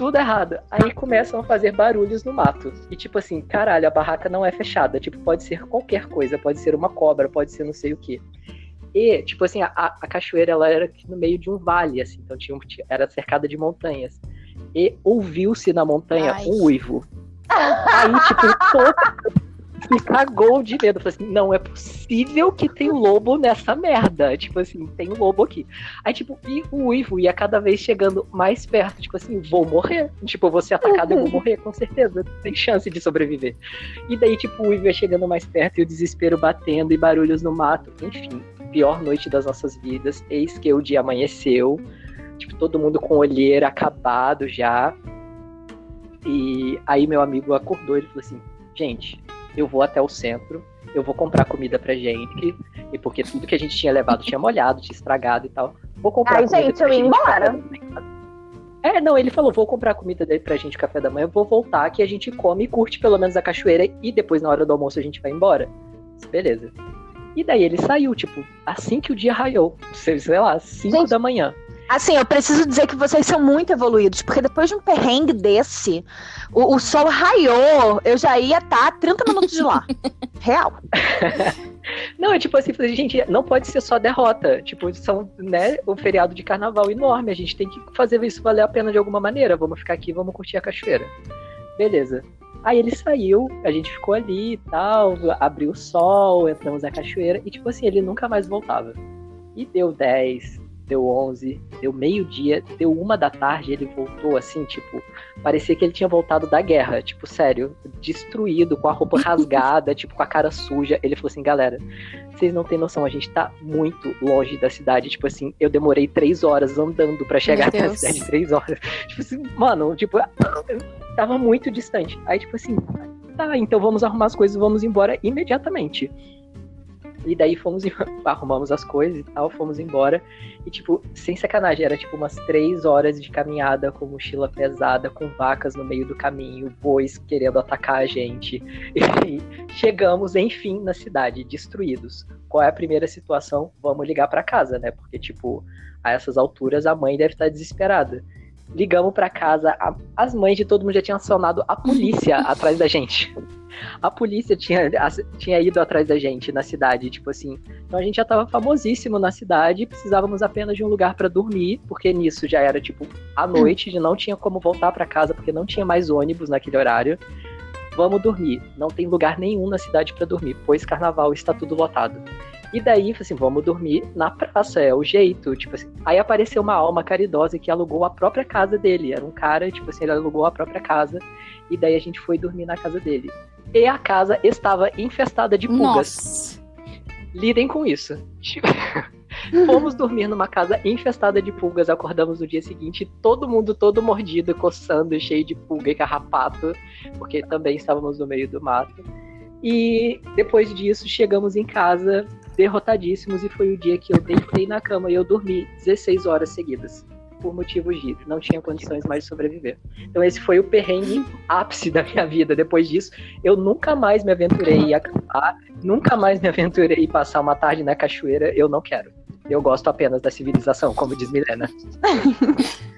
tudo errado. Aí começam a fazer barulhos no mato. E tipo assim, caralho, a barraca não é fechada. Tipo, pode ser qualquer coisa, pode ser uma cobra, pode ser não sei o que. E, tipo assim, a, a cachoeira ela era no meio de um vale, assim, então tinha, tinha- era cercada de montanhas. E ouviu-se na montanha Ai. um uivo. Aí, tipo, todo se cagou de medo. Falei assim, não é possível que tem lobo nessa merda. Tipo assim, tem um lobo aqui. Aí, tipo, e o uivo ia cada vez chegando mais perto. Tipo assim, vou morrer. Tipo, eu vou ser atacado eu vou morrer, com certeza. Tem chance de sobreviver. E daí, tipo, o uivo ia chegando mais perto e o desespero batendo e barulhos no mato. Enfim, pior noite das nossas vidas. Eis que o dia amanheceu. Tipo, todo mundo com olheira acabado já. E aí meu amigo acordou e ele falou assim, gente, eu vou até o centro, eu vou comprar comida pra gente, e porque tudo que a gente tinha levado tinha molhado, tinha estragado e tal. Vou comprar Ai, comida gente, eu ia embora. É, não, ele falou, vou comprar comida daí pra gente café da manhã, vou voltar que a gente come e curte pelo menos a cachoeira e depois na hora do almoço a gente vai embora. Beleza. E daí ele saiu, tipo, assim que o dia raiou, sei sei lá, 5 Gente, da manhã. Assim, eu preciso dizer que vocês são muito evoluídos, porque depois de um perrengue desse, o, o sol raiou, eu já ia estar a 30 minutos de lá. [laughs] Real. [laughs] Não, é tipo assim, gente, não pode ser só derrota. Tipo, são, né, o feriado de carnaval enorme. A gente tem que fazer isso valer a pena de alguma maneira. Vamos ficar aqui, vamos curtir a cachoeira. Beleza. Aí ele saiu, a gente ficou ali e tal, abriu o sol, entramos na cachoeira, e tipo assim, ele nunca mais voltava. E deu 10, deu 11, deu meio-dia, deu uma da tarde, ele voltou assim, tipo, parecia que ele tinha voltado da guerra, tipo, sério, destruído, com a roupa [laughs] rasgada, tipo, com a cara suja. Ele falou assim, galera, vocês não têm noção, a gente tá muito longe da cidade. Tipo assim, eu demorei três horas andando pra chegar até a cidade, três horas. Tipo assim, mano, tipo, [coughs] tava muito distante. Aí, tipo assim, tá, então vamos arrumar as coisas, vamos embora imediatamente. E daí fomos, [laughs] arrumamos as coisas e tal, fomos embora. E, tipo, sem sacanagem, era tipo umas três horas de caminhada com mochila pesada, com vacas no meio do caminho, bois querendo atacar a gente. [laughs] E chegamos, enfim, na cidade, destruídos. Qual é a primeira situação? Vamos ligar pra casa, né? Porque, tipo, a essas alturas a mãe deve estar desesperada. Ligamos pra casa, a- as mães de todo mundo já tinham acionado a polícia [laughs] atrás da gente. A polícia tinha, as- tinha ido atrás da gente na cidade, tipo assim. Então a gente já tava famosíssimo na cidade, precisávamos apenas de um lugar pra dormir, porque nisso já era tipo à noite, já não tinha como voltar pra casa porque não tinha mais ônibus naquele horário. Vamos dormir. Não tem lugar nenhum na cidade pra dormir, pois carnaval está tudo lotado. E daí, assim, vamos dormir na praça, é o jeito, tipo assim. Aí apareceu uma alma caridosa que alugou a própria casa dele. Era um cara, tipo assim, ele alugou a própria casa. E daí a gente foi dormir na casa dele. E a casa estava infestada de pulgas. Nossa. Lidem com isso. Tipo, [laughs] Fomos dormir numa casa infestada de pulgas, acordamos no dia seguinte, todo mundo todo mordido, coçando, cheio de pulga e carrapato, porque também estávamos no meio do mato. E depois disso, chegamos em casa derrotadíssimos e foi o dia que eu deitei na cama e eu dormi 16 horas seguidas. Por motivos de não tinha condições mais de sobreviver. Então esse foi o perrengue ápice da minha vida. Depois disso, eu nunca mais me aventurei em acampar, nunca mais me aventurei em passar uma tarde na cachoeira. Eu não quero. Eu gosto apenas da civilização, como diz Milena. [laughs]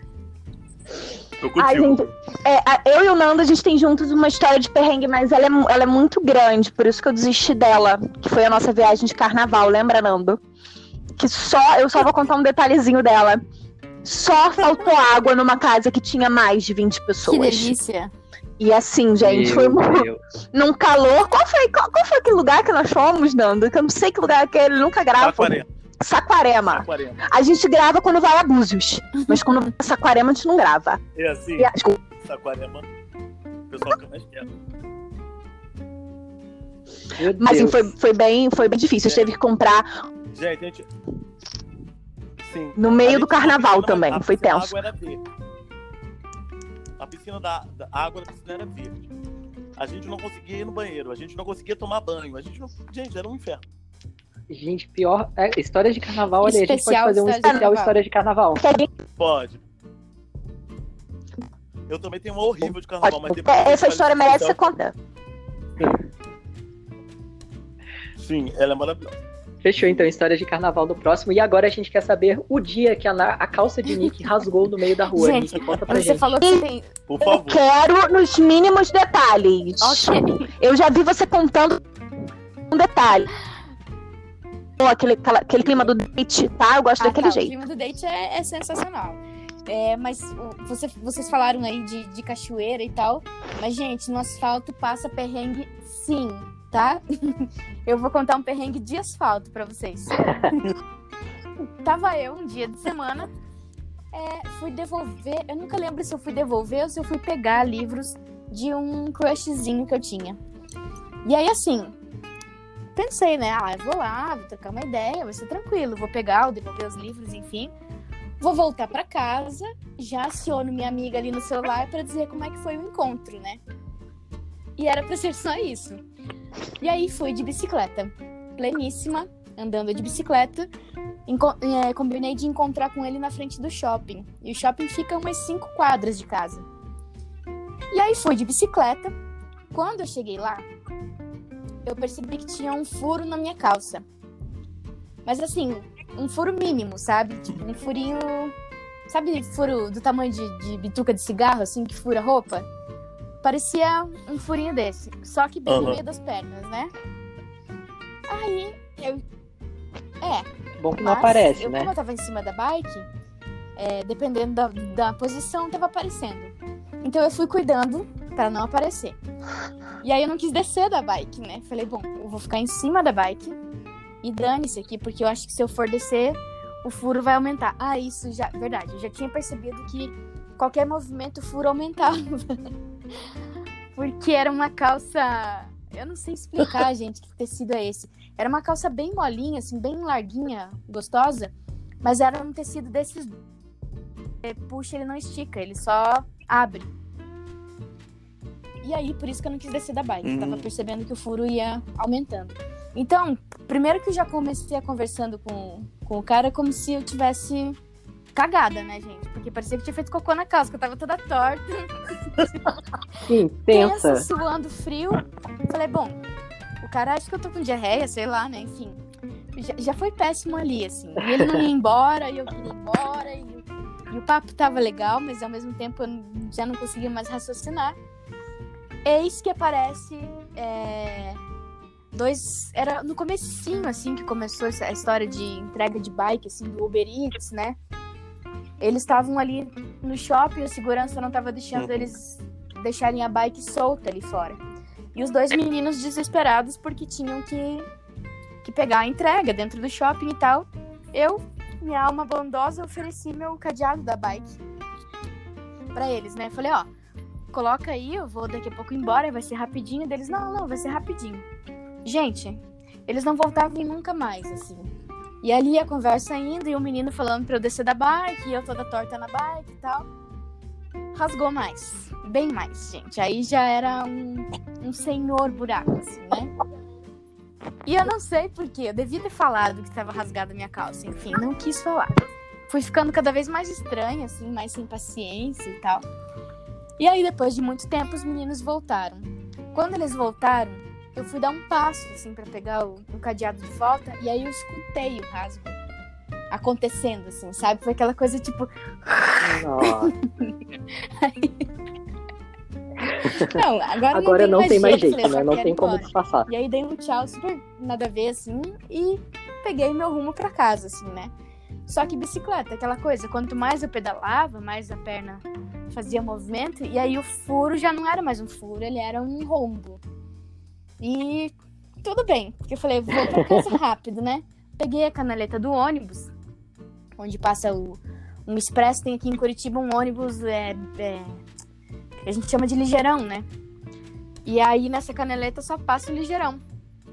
Tô contigo. gente, é, eu e o Nando, a gente tem juntos uma história de perrengue, mas ela é, ela é muito grande, por isso que eu desisti dela, que foi a nossa viagem de carnaval, lembra, Nando? Que só, eu só vou contar um detalhezinho dela. Só faltou água numa casa que tinha mais de 20 Que pessoas. delícia. E assim, gente, foi Meu mu- Deus. num calor. Qual foi, qual, qual foi aquele lugar que nós fomos, Nando? Que eu não sei que lugar que é, ele nunca grava. Saquarema. Saquarema. Saquarema. A gente grava quando vai a Búzios, mas quando vai a Saquarema a gente não grava. É assim, E a-. Saquarema, o pessoal fica mais quieto. Mas assim, foi, foi, bem, foi bem difícil. A gente É. teve que comprar Gente, a gente... Sim. no meio do carnaval piscina, também. Foi tenso. A água era verde. A piscina da, da a água da piscina era verde. A gente não conseguia ir no banheiro, a gente não conseguia tomar banho, a gente não. Gente, era um inferno. Gente, pior. É, histórias de carnaval, olha, aí, a gente pode fazer um especial carnaval. história de carnaval. Pode. Eu também tenho uma horrível de carnaval, mas depois. Essa eu história merece ser contada. Sim, ela é maravilhosa. Fechou então a história de carnaval no próximo. E agora a gente quer saber o dia que a, a calça de Nick [laughs] rasgou no meio da rua. Gente, Nick, conta pra Você gente. falou que tem. Por Eu favor. quero nos mínimos detalhes. Ok. Eu já vi você contando um detalhe. Aquele, aquele clima do date, tá? Eu gosto Ah, daquele tá, O jeito. clima do date é, é sensacional. É, mas o- você- vocês falaram aí de, de cachoeira e tal. Mas, gente, no asfalto passa perrengue sim, tá? [laughs] Eu vou contar um perrengue de asfalto pra vocês. [laughs] Tava eu um dia de semana, é, fui devolver. Eu nunca lembro se eu fui devolver ou se eu fui pegar livros de um crushzinho que eu tinha. E aí, assim, pensei, né? Ah, eu vou lá, vou trocar uma ideia, vai ser tranquilo. Vou pegar, ou devolver os livros, enfim. Vou voltar pra casa, já aciono minha amiga ali no celular pra dizer como é que foi o encontro, né? E era pra ser só isso. E aí fui de bicicleta, pleníssima, andando de bicicleta. É, combinei de encontrar com ele na frente do shopping. E o shopping fica umas cinco quadras de casa. E aí fui de bicicleta. Quando eu cheguei lá, eu percebi que tinha um furo na minha calça. Mas assim, um furo mínimo, sabe? Tipo, um furinho. Sabe, furo do tamanho de, de bituca de cigarro, assim, que fura roupa? Parecia um furinho desse. Só que bem no Aham. meio das pernas, né? Aí eu. É, Bom que não aparece, eu, né? Como eu tava em cima da bike, é, dependendo da, da posição, tava aparecendo. Então eu fui cuidando pra não aparecer. E aí eu não quis descer da bike, né? Falei, bom, eu vou ficar em cima da bike e dane-se aqui, porque eu acho que se eu for descer, o furo vai aumentar. Ah, isso já. Verdade, eu já tinha percebido que qualquer movimento o furo aumentava. [laughs] porque era uma calça. Eu não sei explicar, [laughs] gente, que tecido é esse. Era uma calça bem molinha, assim, bem larguinha, gostosa. Mas era um tecido desses. é, Puxa, ele não estica, ele só abre. E aí, por isso que eu não quis descer da bike. Eu tava Hum. percebendo que o furo ia aumentando. Então, primeiro que eu já comecei a conversando com, com o cara como se eu tivesse cagada, né, gente? Porque parecia que tinha feito cocô na calça, que eu tava toda torta Sim, tensa, suando frio. Falei, bom, o cara acha que eu tô com diarreia, sei lá, né? Enfim. Já, já foi péssimo ali, assim. E ele não ia embora, e eu queria ir embora, e, o- e o papo tava legal, mas ao mesmo tempo eu já não conseguia mais raciocinar. Eis que aparece é, dois. Era no comecinho, assim, que começou essa a história de entrega de bike, assim, do Uber Eats, né? Eles estavam ali no shopping, a segurança não tava deixando Uhum. eles deixarem a bike solta ali fora. E os dois meninos desesperados porque tinham que, que pegar a entrega dentro do shopping e tal. Eu, minha alma bondosa, ofereci meu cadeado da bike pra eles, né? Falei, ó, coloca aí, eu vou daqui a pouco embora, vai ser rapidinho. Deles, não, não, vai ser rapidinho. Gente, eles não voltavam nunca mais, assim. E ali a conversa indo e o menino falando pra eu descer da bike, e eu toda torta na bike e tal. Rasgou mais. Bem mais, gente. Aí já era um, um senhor buraco, assim, né? E eu não sei porquê. Eu devia ter falado que tava rasgada minha calça. Enfim, não quis falar. Fui ficando cada vez mais estranha, assim, mais sem paciência e tal. E aí, depois de muito tempo, os meninos voltaram. Quando eles voltaram, eu fui dar um passo, assim, pra pegar o, o cadeado de volta. E aí eu escutei o rasgo acontecendo, assim, sabe? Foi aquela coisa tipo. Não, agora, Agora não tem mais jeito, falei, eu né? só Não tem como disfarçar. E aí dei um tchau super nada a ver, assim, e peguei meu rumo pra casa, assim, né? Só que bicicleta, aquela coisa, quanto mais eu pedalava, mais a perna fazia movimento, e aí o furo já não era mais um furo, ele era um rombo. E tudo bem, porque eu falei, vou pra casa [laughs] rápido, né? Peguei a canaleta do ônibus, onde passa o um expresso, tem aqui em Curitiba um ônibus é, é, que a gente chama de ligeirão, né? E aí nessa canaleta só passa o ligeirão.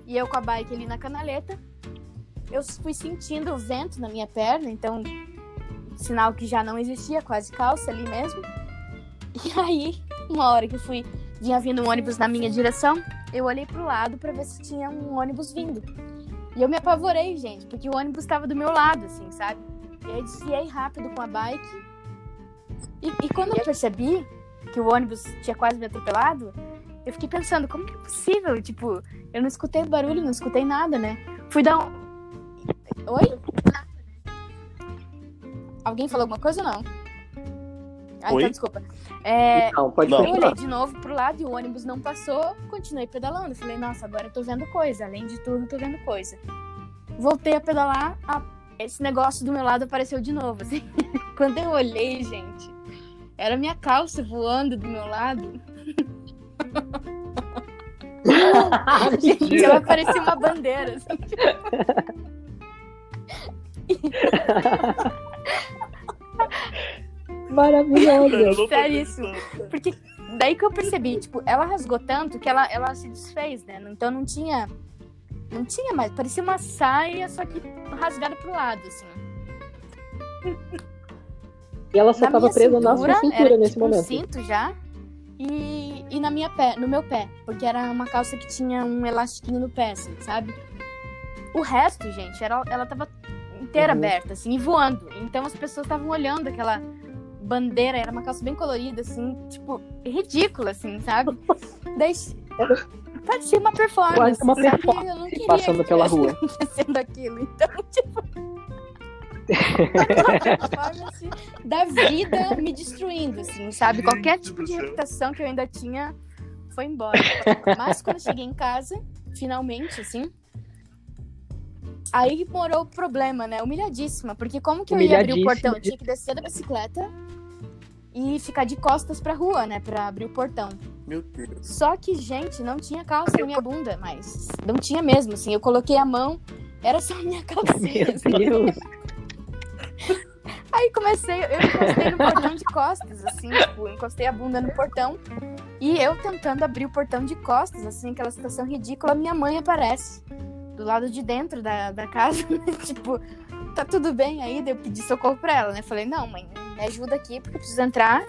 E eu com a bike ali na canaleta, eu fui sentindo o vento na minha perna, então sinal que já não existia, quase calça ali mesmo. E aí, uma hora que eu fui, vinha vindo um ônibus na minha direção, eu olhei pro lado pra ver se tinha um ônibus vindo. E eu me apavorei, gente, porque o ônibus estava do meu lado, assim, sabe? E aí desviei rápido com a bike E, e quando eu percebi que o ônibus tinha quase me atropelado, eu fiquei pensando, como que é possível? Tipo, eu não escutei barulho, não escutei nada, né? Fui dar um. Oi? Alguém falou alguma coisa ou não? Ah, Oi? então desculpa. É, Não, pode eu olhei de novo pro lado e o ônibus não passou, continuei pedalando. Falei, nossa, agora eu tô vendo coisa. Além de tudo, tô vendo coisa. Voltei a pedalar, a- esse negócio do meu lado apareceu de novo. assim. [laughs] Quando eu olhei, gente, era minha calça voando do meu lado. [laughs] [laughs] Gente, ela parecia uma bandeira. assim. [laughs] Tô Seríssimo. Porque daí que eu percebi, tipo, ela rasgou tanto que ela, ela se desfez, né? Então não tinha. Não tinha mais. Parecia uma saia, só que rasgada pro lado, assim. E ela só na tava presa na sua cintura era, nesse tipo, um momento. cinto já. E, e na minha pé, no meu pé. Porque era uma calça que tinha um elastiquinho no pé, assim, sabe? O resto, gente, era, ela tava inteira Uhum. aberta, assim, e voando. Então as pessoas estavam olhando aquela bandeira, era uma calça bem colorida, assim, tipo, ridícula, assim, sabe? [laughs] Daí parecia uma performance. Quase uma performance Eu não queria passando pela rua. acontecendo aquilo. Então, [laughs] tipo. performance da vida me destruindo, assim, sabe? Qualquer tipo de céu. reputação que eu ainda tinha foi embora. Mas quando eu cheguei em casa, finalmente, assim. Aí morou o problema, né? Humilhadíssima. Porque como que eu ia abrir o portão? Eu tinha que descer da bicicleta e ficar de costas pra rua, né? Pra abrir o portão. Meu Deus. Só que, gente, não tinha calça na minha bunda, mas não tinha mesmo, assim. Eu coloquei a mão, era só a minha [laughs] calcinha. Meu assim. Deus. [laughs] Aí comecei, eu encostei no portão de costas, assim, tipo, encostei a bunda no portão. E eu tentando abrir o portão de costas, assim, aquela situação ridícula, minha mãe aparece do lado de dentro da, da casa, [laughs] tipo, tá tudo bem aí? Daí eu pedi socorro pra ela, né? Falei, não, mãe, me ajuda aqui, porque eu preciso entrar,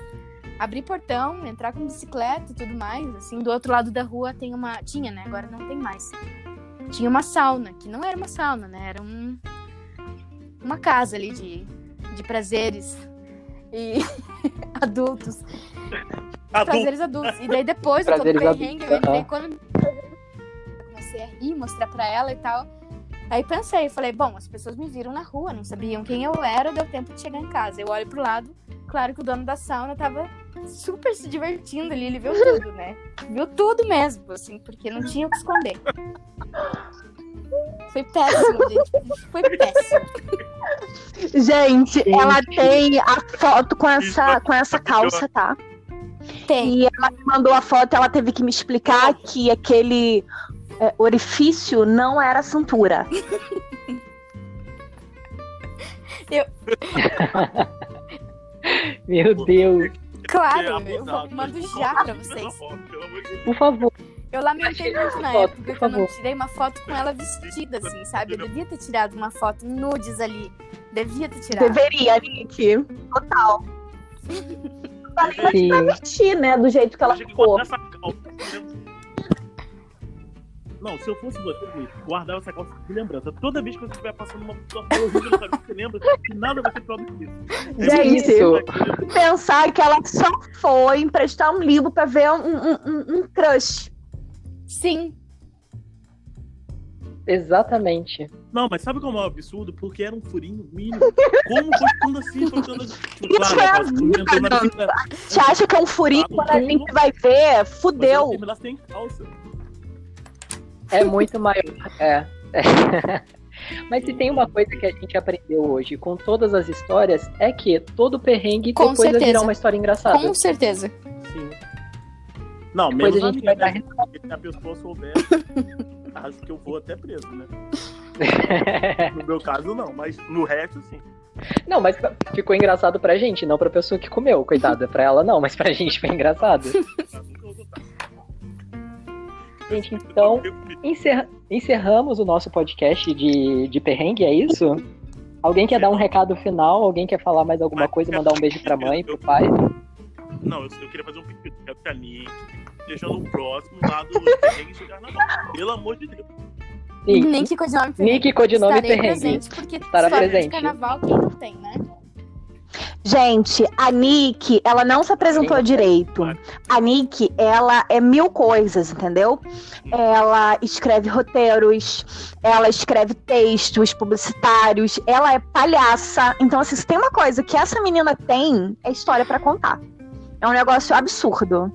abrir portão, entrar com bicicleta e tudo mais. Assim, do outro lado da rua tem uma. Tinha, né? Agora não tem mais. Tinha uma sauna, que não era uma sauna, né? Era um. Uma casa ali de, de prazeres e [laughs] adultos. Adulto. Prazeres adultos. E daí depois do todo Prazeres perrengue, eu entrei quando eu comecei a rir, mostrar pra ela e tal. Aí pensei, falei, bom, as pessoas me viram na rua, não sabiam quem eu era, deu tempo de chegar em casa. Eu olho pro lado, claro que o dono da sauna tava super se divertindo ali, ele viu tudo, né? Viu tudo mesmo, assim, porque não tinha o que esconder. Foi péssimo, gente. Foi péssimo. Gente, ela tem a foto com essa, com essa calça, tá? Tem. E ela me mandou a foto, ela teve que me explicar que aquele é, orifício não era a cintura. [laughs] [laughs] Meu Deus. Claro, eu vou- mando já pra vocês. Por favor. Eu lamentei muito na Foto, época que eu não tirei uma foto com ela vestida, assim, sabe? Eu devia ter tirado uma foto nudes ali. Devia ter tirado. Deveria, Nick. Total. [laughs] Sim. Vestir, né? Do jeito que ela ficou. Não, se eu fosse você, Luiz, guardava essa calça de lembrança. Toda vez que você estiver passando uma situação horrível, sabe, você lembra que nada vai ser pior do que isso. É Gente, Isso. pensar que ela só foi emprestar um livro pra ver um, um, um- um crush. Sim. Exatamente. Não, mas sabe como é um absurdo? Porque era um furinho mínimo. Como foi ficando assim? Foi assim. Tipo, Isso é a vida, entrou na Nanda. bicicleta, Você acha que é um furinho quando a gente vai ver? mas ela Fudeu. terminar sem calça. É muito maior. É. É. [laughs] Mas se tem uma coisa que a gente aprendeu hoje com todas as histórias, é que todo perrengue Com depois vai certeza. virar uma história engraçada. Com certeza. Sim. Não, Depois menos a a gente minha, vai né? Porque se a pessoa souber, [laughs] acho que eu vou até preso, né? [laughs] No meu caso, não, mas no resto, sim. Não, mas ficou engraçado pra gente, não pra pessoa que comeu, coitada. Pra ela não, mas pra gente foi engraçado. Gente, então, encerra- encerramos o nosso podcast de, de perrengue, é isso? Alguém quer dar um recado final? Alguém quer falar mais alguma coisa? Mandar um beijo pra mãe, pro pai? Não, eu, eu queria fazer um pedido. Quero que a Nick esteja no próximo lado do perrengue de carnaval. Pelo amor de Deus. Sim. Nick codinome Nick, codinome Estarei perrengue. presente, porque Estará presente. de carnaval quem não tem, né? Gente, a Nick, ela não se apresentou Sim. direito. A Nick, ela é mil coisas, entendeu? Ela escreve roteiros, ela escreve textos publicitários, ela é palhaça. Então, assim, se tem uma coisa que essa menina tem, é história pra contar. É um negócio absurdo.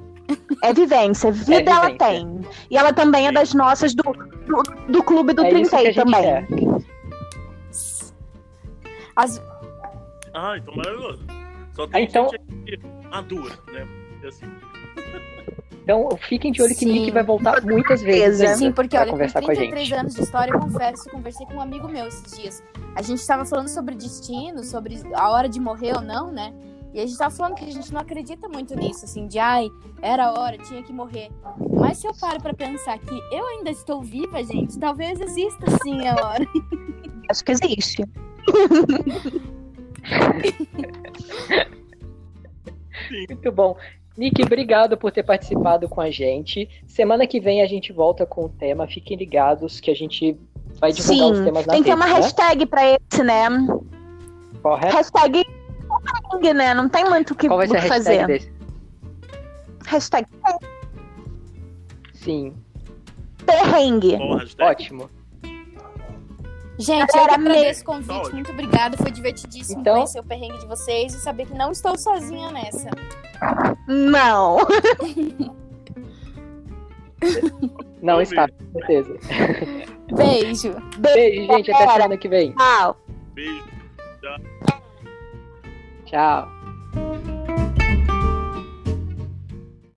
É vivência, [laughs] vida ela vivência. tem. E ela também é das nossas do, do, do clube do é isso que a 30 gente também. quer. As- Ah, então maravilhoso. Só tem Ah, então- gente madura, né? Assim. Então fiquem de olho que. Nick vai voltar muitas vezes ainda Sim, porque olha, com conversar com a 33 gente. anos de história, eu confesso, conversei com um amigo meu esses dias. A gente tava falando sobre destino, sobre a hora de morrer ou não, né? E a gente tava falando que a gente não acredita muito nisso, assim, de ai, era a hora, tinha que morrer. Mas se eu paro pra pensar que eu ainda estou viva, gente, talvez exista sim a hora. Acho que existe. [laughs] [laughs] Muito bom. Nick, obrigado por ter participado com a gente. Semana que vem a gente volta com o tema. Fiquem ligados que a gente vai divulgar os Sim, temas na tem que ter uma né? hashtag pra esse, né? Correto? Hashtag né? Não tem muito o que, Qual vai ser a hashtag fazer. desse? Hashtag Sim, perrengue. A hashtag? ótimo. Gente, eu agradeço o convite, muito obrigada. Foi divertidíssimo Então- conhecer o perrengue de vocês e saber que não estou sozinha nessa. Não. [laughs] Não está, com certeza. Beijo. Beijo, gente. Até semana que vem. Tchau. Beijo. Tchau.